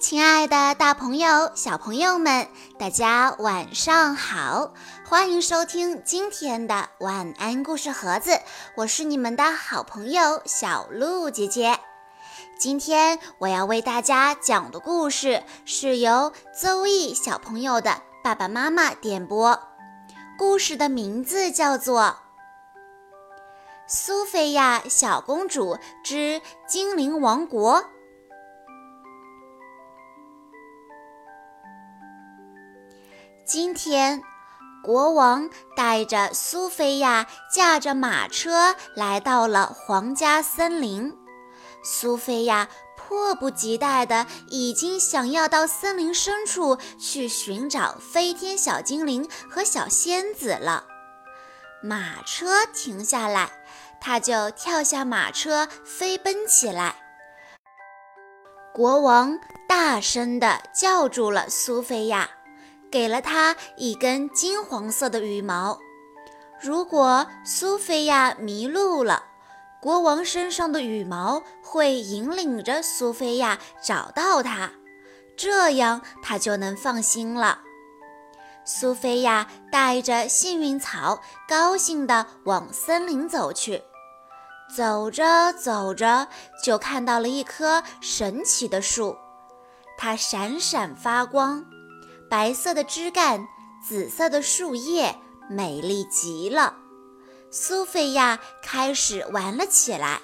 亲爱的，大朋友、小朋友们，大家晚上好！欢迎收听今天的晚安故事盒子，我是你们的好朋友小鹿姐姐。今天我要为大家讲的故事是由邹毅小朋友的爸爸妈妈点播，故事的名字叫做《苏菲亚小公主之精灵王国》。今天，国王带着苏菲亚驾着马车来到了皇家森林。苏菲亚迫不及待的已经想要到森林深处去寻找飞天小精灵和小仙子了。马车停下来，他就跳下马车飞奔起来。国王大声地叫住了苏菲亚。给了她一根金黄色的羽毛。如果苏菲亚迷路了，国王身上的羽毛会引领着苏菲亚找到他，这样她就能放心了。苏菲亚带着幸运草，高兴地往森林走去。走着走着，就看到了一棵神奇的树，它闪闪发光。白色的枝干，紫色的树叶，美丽极了。苏菲亚开始玩了起来，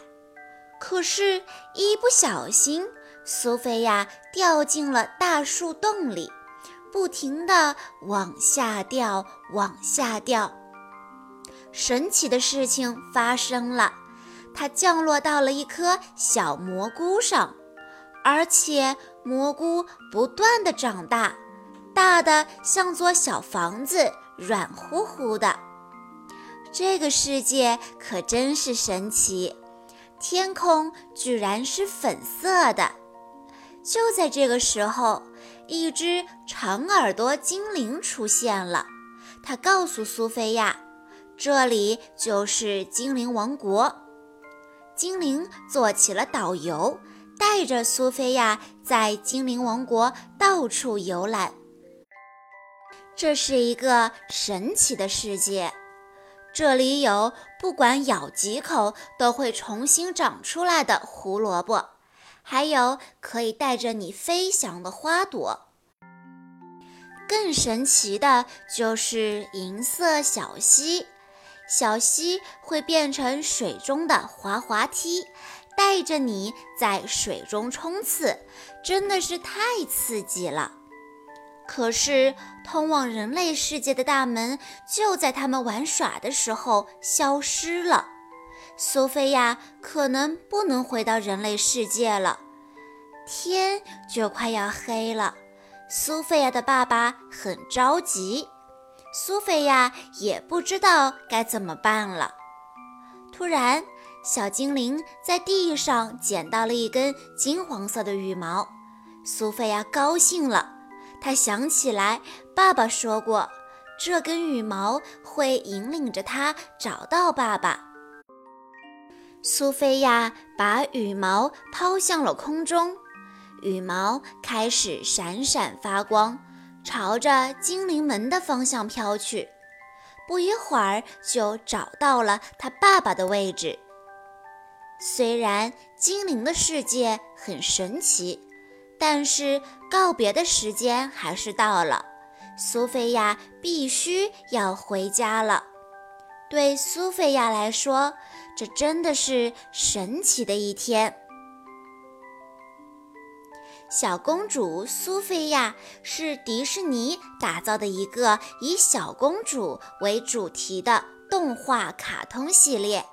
可是，一不小心，苏菲亚掉进了大树洞里，不停地往下掉，往下掉。神奇的事情发生了，它降落到了一颗小蘑菇上，而且蘑菇不断地长大。大的像座小房子，软乎乎的。这个世界可真是神奇，天空居然是粉色的。就在这个时候，一只长耳朵精灵出现了。他告诉苏菲亚，这里就是精灵王国。精灵做起了导游，带着苏菲亚在精灵王国到处游览。这是一个神奇的世界，这里有不管咬几口都会重新长出来的胡萝卜，还有可以带着你飞翔的花朵。更神奇的就是银色小溪，小溪会变成水中的滑滑梯，带着你在水中冲刺，真的是太刺激了。可是，通往人类世界的大门就在他们玩耍的时候消失了。苏菲亚可能不能回到人类世界了，天就快要黑了。苏菲亚的爸爸很着急，苏菲亚也不知道该怎么办了。突然，小精灵在地上捡到了一根金黄色的羽毛，苏菲亚高兴了。他想起来，爸爸说过，这根羽毛会引领着他找到爸爸。苏菲亚把羽毛抛向了空中，羽毛开始闪闪发光，朝着精灵门的方向飘去。不一会儿，就找到了他爸爸的位置。虽然精灵的世界很神奇。但是告别的时间还是到了，苏菲亚必须要回家了。对苏菲亚来说，这真的是神奇的一天。小公主苏菲亚是迪士尼打造的一个以小公主为主题的动画卡通系列。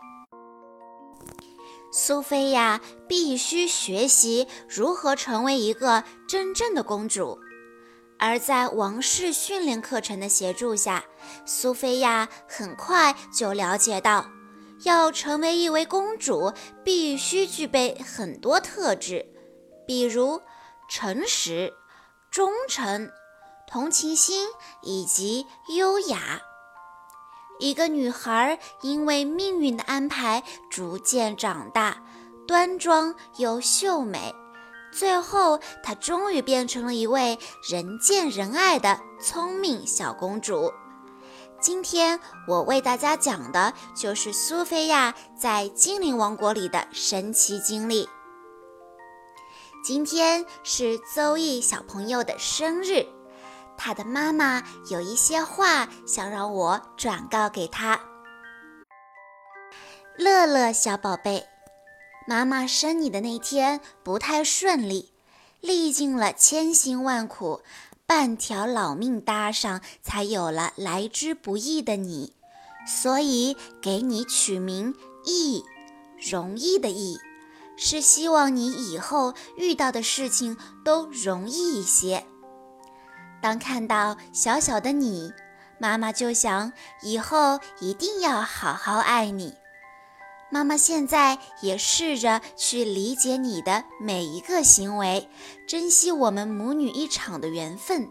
苏菲亚必须学习如何成为一个真正的公主，而在王室训练课程的协助下，苏菲亚很快就了解到，要成为一位公主，必须具备很多特质，比如诚实、忠诚、同情心以及优雅。一个女孩因为命运的安排，逐渐长大，端庄又秀美，最后她终于变成了一位人见人爱的聪明小公主。今天我为大家讲的就是苏菲亚在精灵王国里的神奇经历。今天是邹毅小朋友的生日，他的妈妈有一些话想让我转告给他。乐乐小宝贝，妈妈生你的那天不太顺利，历尽了千辛万苦。半条老命搭上，才有了来之不易的你，所以给你取名易，容易的易，是希望你以后遇到的事情都容易一些。当看到小小的你，妈妈就想以后一定要好好爱你。妈妈现在也试着去理解你的每一个行为，珍惜我们母女一场的缘分，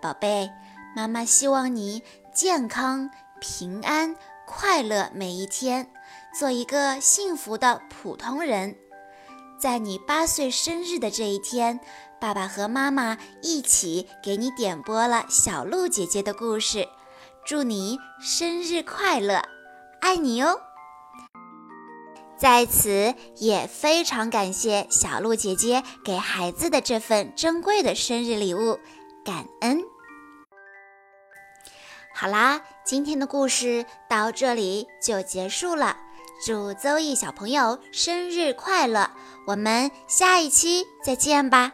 宝贝。妈妈希望你健康、平安、快乐每一天，做一个幸福的普通人。在你八岁生日的这一天，爸爸和妈妈一起给你点播了小鹿姐姐的故事，祝你生日快乐，爱你哦！在此也非常感谢小鹿姐姐给孩子的这份珍贵的生日礼物，感恩。好啦，今天的故事到这里就结束了。祝邹毅小朋友生日快乐！我们下一期再见吧。